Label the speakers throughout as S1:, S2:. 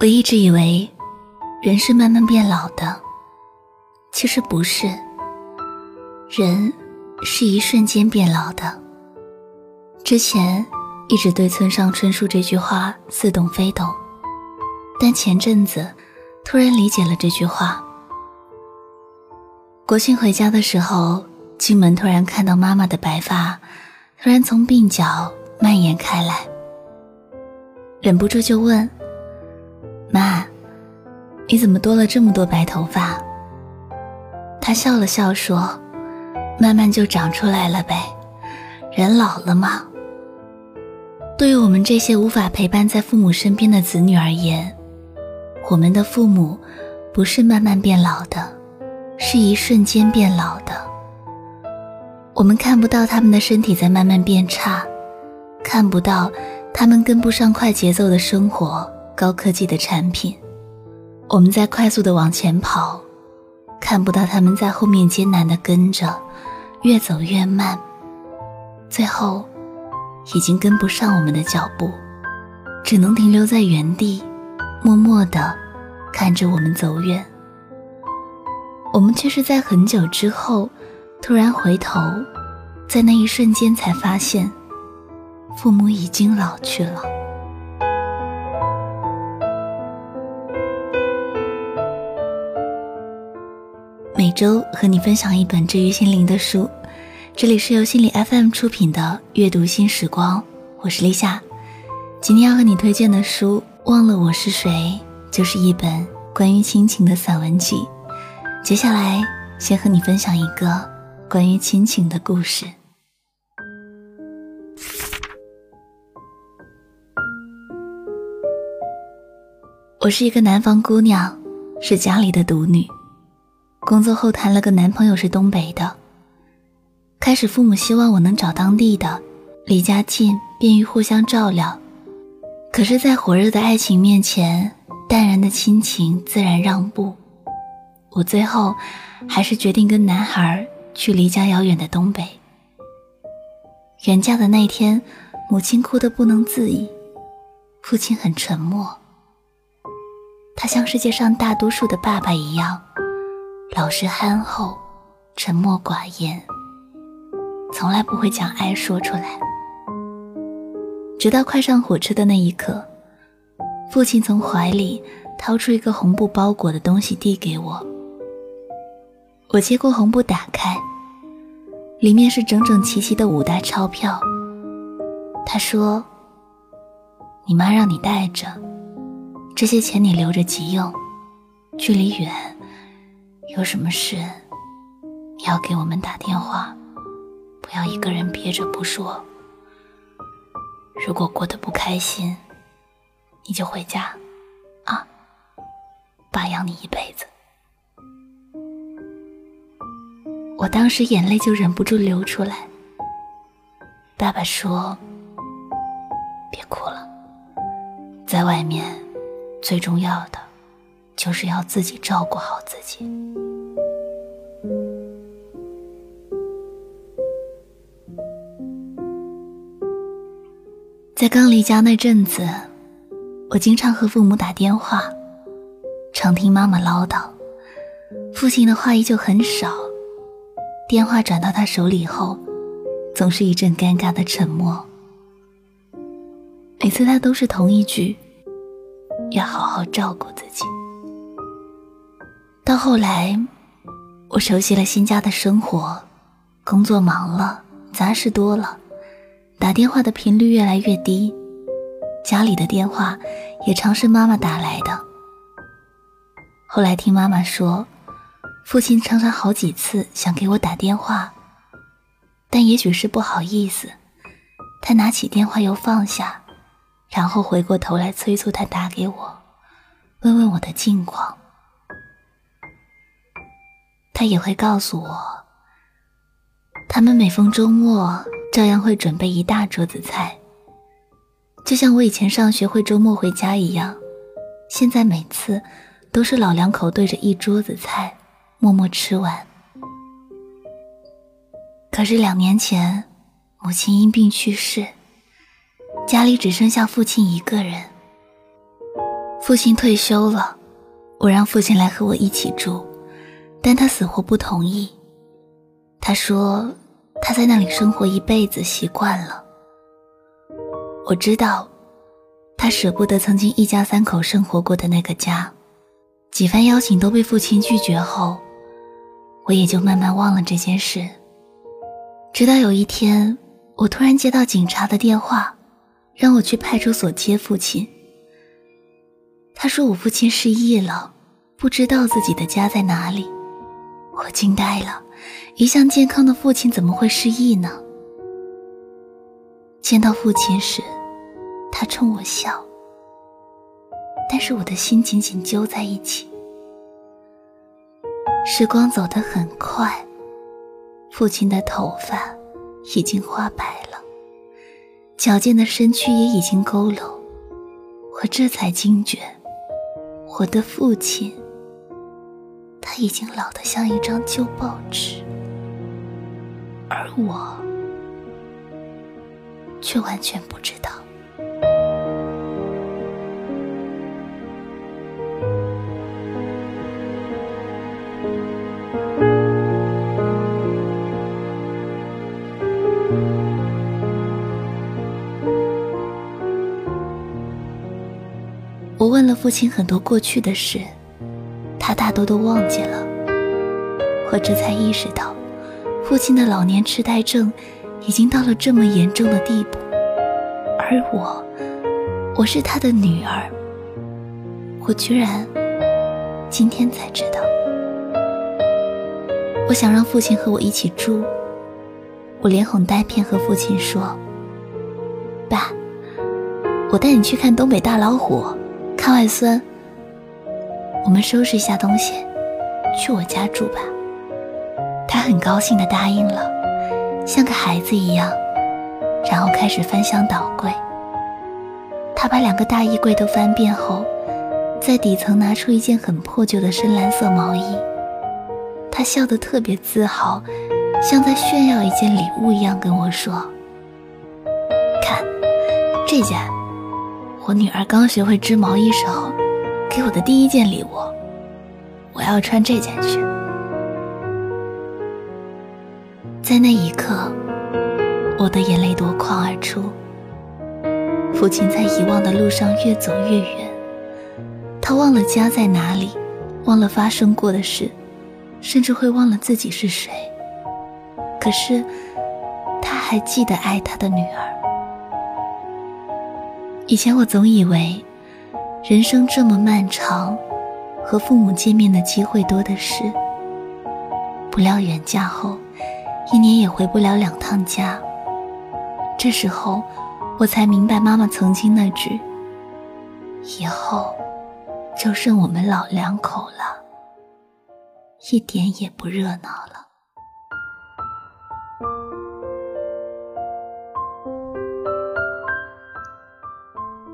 S1: 我一直以为，人是慢慢变老的，其实不是。人是一瞬间变老的。之前一直对村上春树这句话似懂非懂，但前阵子突然理解了这句话。国庆回家的时候，进门突然看到妈妈的白发，突然从鬓角蔓延开来，忍不住就问。妈，你怎么多了这么多白头发？他笑了笑说：“慢慢就长出来了呗，人老了嘛。”对于我们这些无法陪伴在父母身边的子女而言，我们的父母不是慢慢变老的，是一瞬间变老的。我们看不到他们的身体在慢慢变差，看不到他们跟不上快节奏的生活。高科技的产品，我们在快速的往前跑，看不到他们在后面艰难的跟着，越走越慢，最后已经跟不上我们的脚步，只能停留在原地，默默的看着我们走远。我们却是在很久之后，突然回头，在那一瞬间才发现，父母已经老去了。周和你分享一本治愈心灵的书，这里是由心理 FM 出品的阅读新时光，我是立夏。今天要和你推荐的书《忘了我是谁》，就是一本关于亲情的散文集。接下来，先和你分享一个关于亲情的故事。我是一个南方姑娘，是家里的独女。工作后谈了个男朋友是东北的。开始父母希望我能找当地的，离家近，便于互相照料。可是，在火热的爱情面前，淡然的亲情自然让步。我最后还是决定跟男孩去离家遥远的东北。远嫁的那天，母亲哭得不能自已，父亲很沉默。他像世界上大多数的爸爸一样。老实憨厚，沉默寡言，从来不会将爱说出来。直到快上火车的那一刻，父亲从怀里掏出一个红布包裹的东西递给我。我接过红布，打开，里面是整整齐齐的五沓钞票。他说：“你妈让你带着，这些钱你留着急用，距离远。”有什么事，你要给我们打电话，不要一个人憋着不说。如果过得不开心，你就回家，啊，爸养你一辈子。我当时眼泪就忍不住流出来。爸爸说：“别哭了，在外面最重要的。”就是要自己照顾好自己。在刚离家那阵子，我经常和父母打电话，常听妈妈唠叨，父亲的话依旧很少。电话转到他手里后，总是一阵尴尬的沉默。每次他都是同一句：“要好好照顾自己。”到后来，我熟悉了新家的生活，工作忙了，杂事多了，打电话的频率越来越低，家里的电话也常是妈妈打来的。后来听妈妈说，父亲常常好几次想给我打电话，但也许是不好意思，他拿起电话又放下，然后回过头来催促他打给我，问问我的近况。他也会告诉我，他们每逢周末照样会准备一大桌子菜，就像我以前上学会周末回家一样。现在每次都是老两口对着一桌子菜，默默吃完。可是两年前，母亲因病去世，家里只剩下父亲一个人。父亲退休了，我让父亲来和我一起住，但他死活不同意。他说他在那里生活一辈子，习惯了。我知道，他舍不得曾经一家三口生活过的那个家。几番邀请都被父亲拒绝后，我也就慢慢忘了这件事。直到有一天，我突然接到警察的电话，让我去派出所接父亲。他说我父亲失忆了，不知道自己的家在哪里。我惊呆了，一向健康的父亲怎么会失忆呢？见到父亲时，他冲我笑，但是我的心紧紧揪在一起。时光走得很快。父亲的头发已经花白了，矫健的身躯也已经佝偻。我这才惊觉，我的父亲，已经老得像一张旧报纸，而我却完全不知道。我问了父亲很多过去的事，多都忘记了。我这才意识到，父亲的老年痴呆症已经到了这么严重的地步，而我，我是他的女儿，我居然今天才知道。我想让父亲和我一起住，我连哄带骗和父亲说：“爸，我带你去看东北大老虎。”看外孙，我们收拾一下东西，去我家住吧。他很高兴地答应了，像个孩子一样，然后开始翻箱倒柜。他把两个大衣柜都翻遍后，在底层拿出一件很破旧的深蓝色毛衣。他笑得特别自豪，像在炫耀一件礼物一样跟我说：“看，这件。”我女儿刚学会织毛衣时候，给我的第一件礼物，我要穿这件去。在那一刻，我的眼泪夺眶而出。父亲在遗忘的路上越走越远，他忘了家在哪里，忘了发生过的事，甚至会忘了自己是谁。可是，他还记得爱他的女儿。以前我总以为，人生这么漫长，和父母见面的机会多的是。不料远嫁后，一年也回不了两趟家。这时候，我才明白妈妈曾经那句：“以后，就剩我们老两口了，一点也不热闹了。”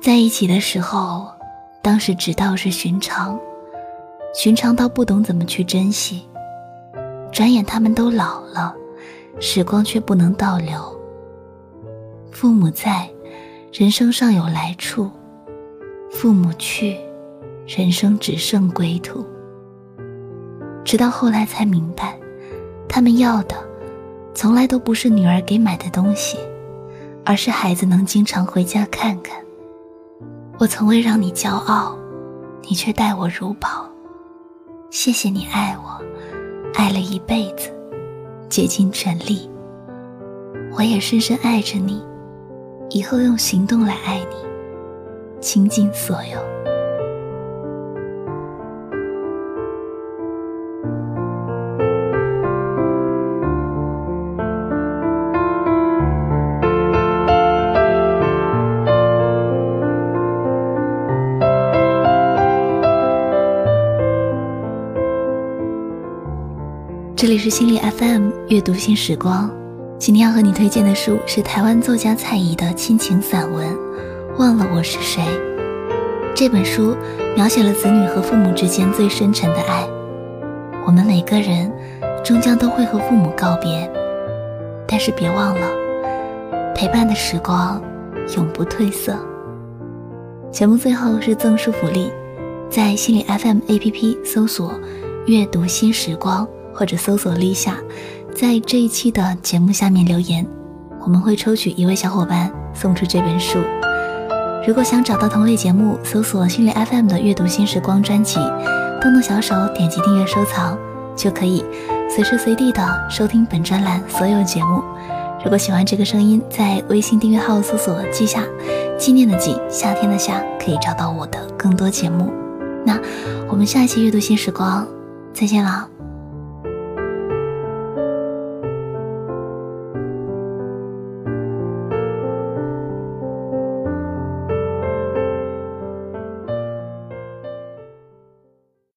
S1: 在一起的时候，当时只道是寻常，寻常到不懂怎么去珍惜。转眼他们都老了，时光却不能倒流。父母在，人生尚有来处；父母去，人生只剩归途。直到后来才明白，他们要的，从来都不是女儿给买的东西，而是孩子能经常回家看看。我从未让你骄傲，你却待我如宝。谢谢你爱我，爱了一辈子，竭尽全力。我也深深爱着你，以后用行动来爱你，倾尽所有。这里是心理 FM 阅读新时光，今天要和你推荐的书是台湾作家蔡宜的亲情散文《忘了我是谁》。这本书描写了子女和父母之间最深沉的爱。我们每个人终将都会和父母告别，但是别忘了，陪伴的时光永不褪色。节目最后是赠书福利，在心理 FM APP 搜索“阅读新时光”或者搜索“立夏”，在这一期的节目下面留言，我们会抽取一位小伙伴送出这本书。如果想找到同类节目，搜索心理 FM 的阅读新时光专辑，动动小手点击订阅收藏，就可以随时随地的收听本专栏所有节目。如果喜欢这个声音，在微信订阅号搜索“记夏”，纪念的纪，夏天的夏，可以找到我的更多节目。那我们下一期阅读新时光，再见了。